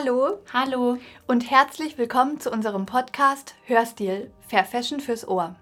Hallo. Hallo. Und herzlich willkommen zu unserem Podcast Hörstil Fair Fashion fürs Ohr.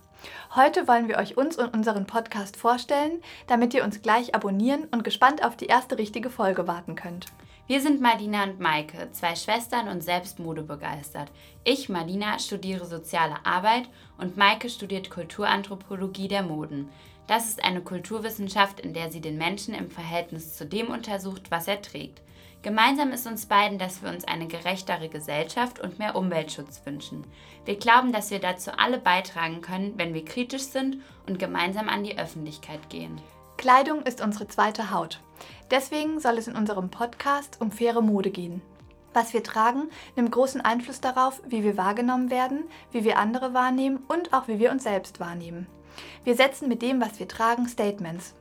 Heute wollen wir euch uns und unseren Podcast vorstellen, damit ihr uns gleich abonnieren und gespannt auf die erste richtige Folge warten könnt. Wir sind Marlina und Maike, zwei Schwestern und selbst modebegeistert. Ich, Marlina, studiere soziale Arbeit und Maike studiert Kulturanthropologie der Moden. Das ist eine Kulturwissenschaft, in der sie den Menschen im Verhältnis zu dem untersucht, was er trägt. Gemeinsam ist uns beiden, dass wir uns eine gerechtere Gesellschaft und mehr Umweltschutz wünschen. Wir glauben, dass wir dazu alle beitragen können, wenn wir kritisch sind und gemeinsam an die Öffentlichkeit gehen. Kleidung ist unsere zweite Haut. Deswegen soll es in unserem Podcast um faire Mode gehen. Was wir tragen, nimmt großen Einfluss darauf, wie wir wahrgenommen werden, wie wir andere wahrnehmen und auch wie wir uns selbst wahrnehmen. Wir setzen mit dem, was wir tragen, Statements.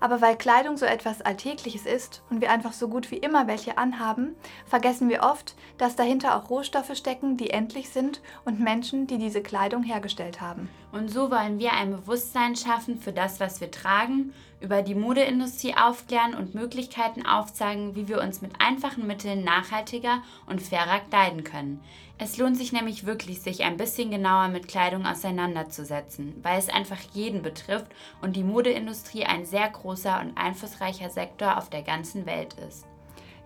Aber weil Kleidung so etwas Alltägliches ist und wir einfach so gut wie immer welche anhaben, vergessen wir oft, dass dahinter auch Rohstoffe stecken, die endlich sind und Menschen, die diese Kleidung hergestellt haben. Und so wollen wir ein Bewusstsein schaffen für das, was wir tragen, über die Modeindustrie aufklären und Möglichkeiten aufzeigen, wie wir uns mit einfachen Mitteln nachhaltiger und fairer kleiden können. Es lohnt sich nämlich wirklich, sich ein bisschen genauer mit Kleidung auseinanderzusetzen, weil es einfach jeden betrifft und die Modeindustrie ein sehr großer und einflussreicher Sektor auf der ganzen Welt ist.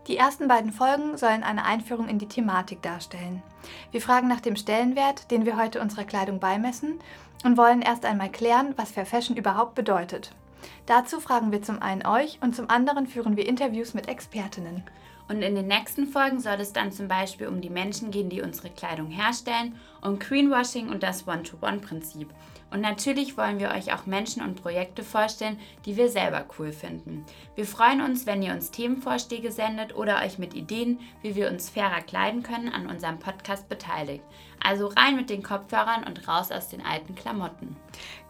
Die ersten beiden Folgen sollen eine Einführung in die Thematik darstellen. Wir fragen nach dem Stellenwert, den wir heute unserer Kleidung beimessen und wollen erst einmal klären, was Fair Fashion überhaupt bedeutet. Dazu fragen wir zum einen euch und zum anderen führen wir Interviews mit Expertinnen. Und in den nächsten Folgen soll es dann zum Beispiel um die Menschen gehen, die unsere Kleidung herstellen, um Greenwashing und das One-to-One-Prinzip. Und natürlich wollen wir euch auch Menschen und Projekte vorstellen, die wir selber cool finden. Wir freuen uns, wenn ihr uns Themenvorschläge sendet oder euch mit Ideen, wie wir uns fairer kleiden können, an unserem Podcast beteiligt. Also rein mit den Kopfhörern und raus aus den alten Klamotten.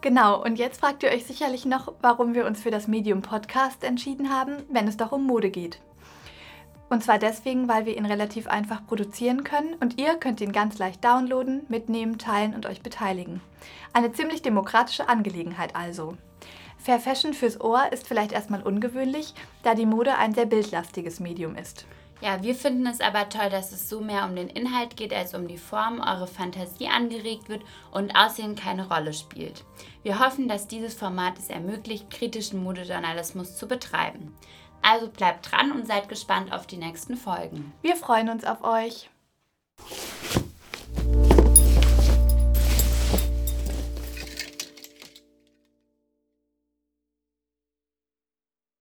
Genau, und jetzt fragt ihr euch sicherlich noch, warum wir uns für das Medium Podcast entschieden haben, wenn es doch um Mode geht. Und zwar deswegen, weil wir ihn relativ einfach produzieren können und ihr könnt ihn ganz leicht downloaden, mitnehmen, teilen und euch beteiligen. Eine ziemlich demokratische Angelegenheit also. Fair Fashion fürs Ohr ist vielleicht erstmal ungewöhnlich, da die Mode ein sehr bildlastiges Medium ist. Ja, wir finden es aber toll, dass es so mehr um den Inhalt geht als um die Form, eure Fantasie angeregt wird und Aussehen keine Rolle spielt. Wir hoffen, dass dieses Format es ermöglicht, kritischen Modejournalismus zu betreiben. Also bleibt dran und seid gespannt auf die nächsten Folgen. Wir freuen uns auf euch.